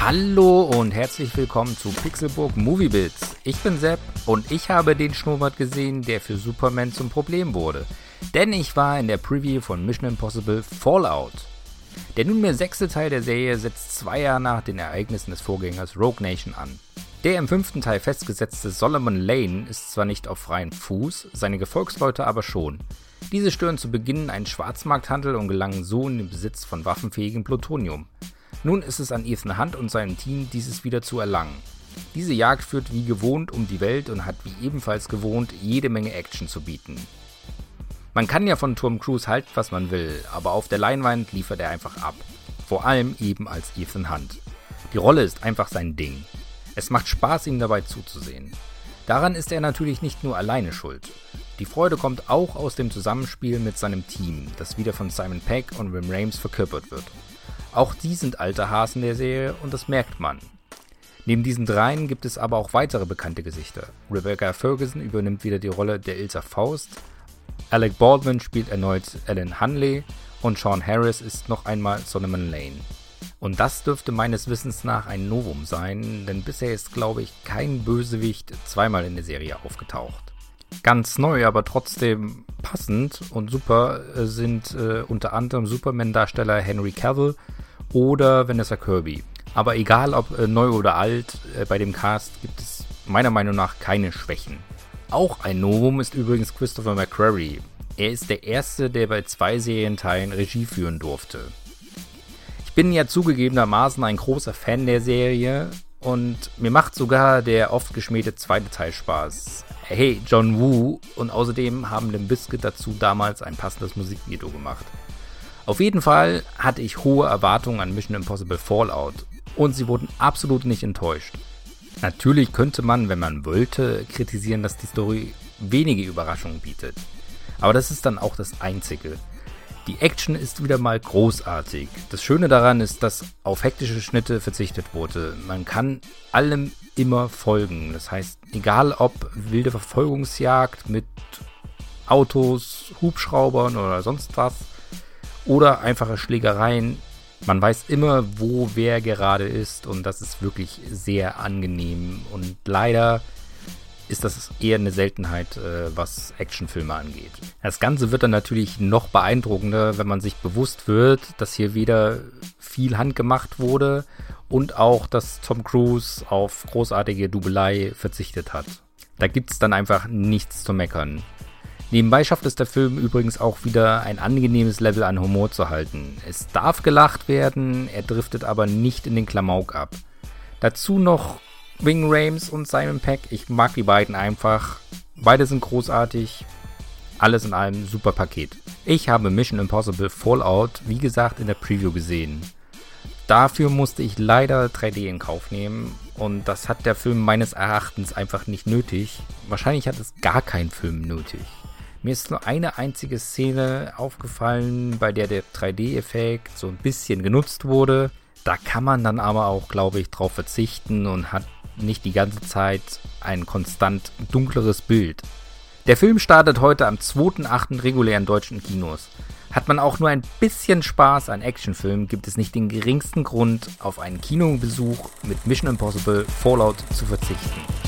Hallo und herzlich willkommen zu Pixelburg Movie Bits. Ich bin Sepp und ich habe den Schnurrbart gesehen, der für Superman zum Problem wurde. Denn ich war in der Preview von Mission Impossible Fallout. Der nunmehr sechste Teil der Serie setzt zwei Jahre nach den Ereignissen des Vorgängers Rogue Nation an. Der im fünften Teil festgesetzte Solomon Lane ist zwar nicht auf freiem Fuß, seine Gefolgsleute aber schon. Diese stören zu Beginn einen Schwarzmarkthandel und gelangen so in den Besitz von waffenfähigem Plutonium. Nun ist es an Ethan Hunt und seinem Team, dieses wieder zu erlangen. Diese Jagd führt wie gewohnt um die Welt und hat wie ebenfalls gewohnt jede Menge Action zu bieten. Man kann ja von Tom Cruise halten, was man will, aber auf der Leinwand liefert er einfach ab. Vor allem eben als Ethan Hunt. Die Rolle ist einfach sein Ding. Es macht Spaß, ihm dabei zuzusehen. Daran ist er natürlich nicht nur alleine schuld. Die Freude kommt auch aus dem Zusammenspiel mit seinem Team, das wieder von Simon Peck und Wim Rames verkörpert wird. Auch die sind alte Hasen der Serie und das merkt man. Neben diesen dreien gibt es aber auch weitere bekannte Gesichter. Rebecca Ferguson übernimmt wieder die Rolle der Ilsa Faust, Alec Baldwin spielt erneut Alan Hunley und Sean Harris ist noch einmal Solomon Lane. Und das dürfte meines Wissens nach ein Novum sein, denn bisher ist, glaube ich, kein Bösewicht zweimal in der Serie aufgetaucht. Ganz neu, aber trotzdem passend und super sind äh, unter anderem Superman-Darsteller Henry Cavill oder Vanessa Kirby. Aber egal ob äh, neu oder alt, äh, bei dem Cast gibt es meiner Meinung nach keine Schwächen. Auch ein Novum ist übrigens Christopher McQuarrie. Er ist der erste, der bei zwei Serienteilen Regie führen durfte bin ja zugegebenermaßen ein großer Fan der Serie und mir macht sogar der oft geschmähte zweite Teil Spaß. Hey, John Woo und außerdem haben Limp Bizkit dazu damals ein passendes Musikvideo gemacht. Auf jeden Fall hatte ich hohe Erwartungen an Mission Impossible Fallout und sie wurden absolut nicht enttäuscht. Natürlich könnte man, wenn man wollte, kritisieren, dass die Story wenige Überraschungen bietet. Aber das ist dann auch das Einzige. Die Action ist wieder mal großartig. Das Schöne daran ist, dass auf hektische Schnitte verzichtet wurde. Man kann allem immer folgen. Das heißt, egal ob wilde Verfolgungsjagd mit Autos, Hubschraubern oder sonst was oder einfache Schlägereien, man weiß immer, wo wer gerade ist und das ist wirklich sehr angenehm. Und leider ist das eher eine Seltenheit, äh, was Actionfilme angeht. Das Ganze wird dann natürlich noch beeindruckender, wenn man sich bewusst wird, dass hier wieder viel handgemacht wurde und auch, dass Tom Cruise auf großartige Dubelei verzichtet hat. Da gibt es dann einfach nichts zu meckern. Nebenbei schafft es der Film übrigens auch wieder ein angenehmes Level an Humor zu halten. Es darf gelacht werden, er driftet aber nicht in den Klamauk ab. Dazu noch Wing Rames und Simon Peck. Ich mag die beiden einfach. Beide sind großartig. Alles in allem super Paket. Ich habe Mission Impossible Fallout, wie gesagt, in der Preview gesehen. Dafür musste ich leider 3D in Kauf nehmen und das hat der Film meines Erachtens einfach nicht nötig. Wahrscheinlich hat es gar kein Film nötig. Mir ist nur eine einzige Szene aufgefallen, bei der der 3D-Effekt so ein bisschen genutzt wurde. Da kann man dann aber auch, glaube ich, drauf verzichten und hat nicht die ganze Zeit ein konstant dunkleres Bild. Der Film startet heute am 2.8. regulären deutschen Kinos. Hat man auch nur ein bisschen Spaß an Actionfilmen, gibt es nicht den geringsten Grund, auf einen Kinobesuch mit Mission Impossible Fallout zu verzichten.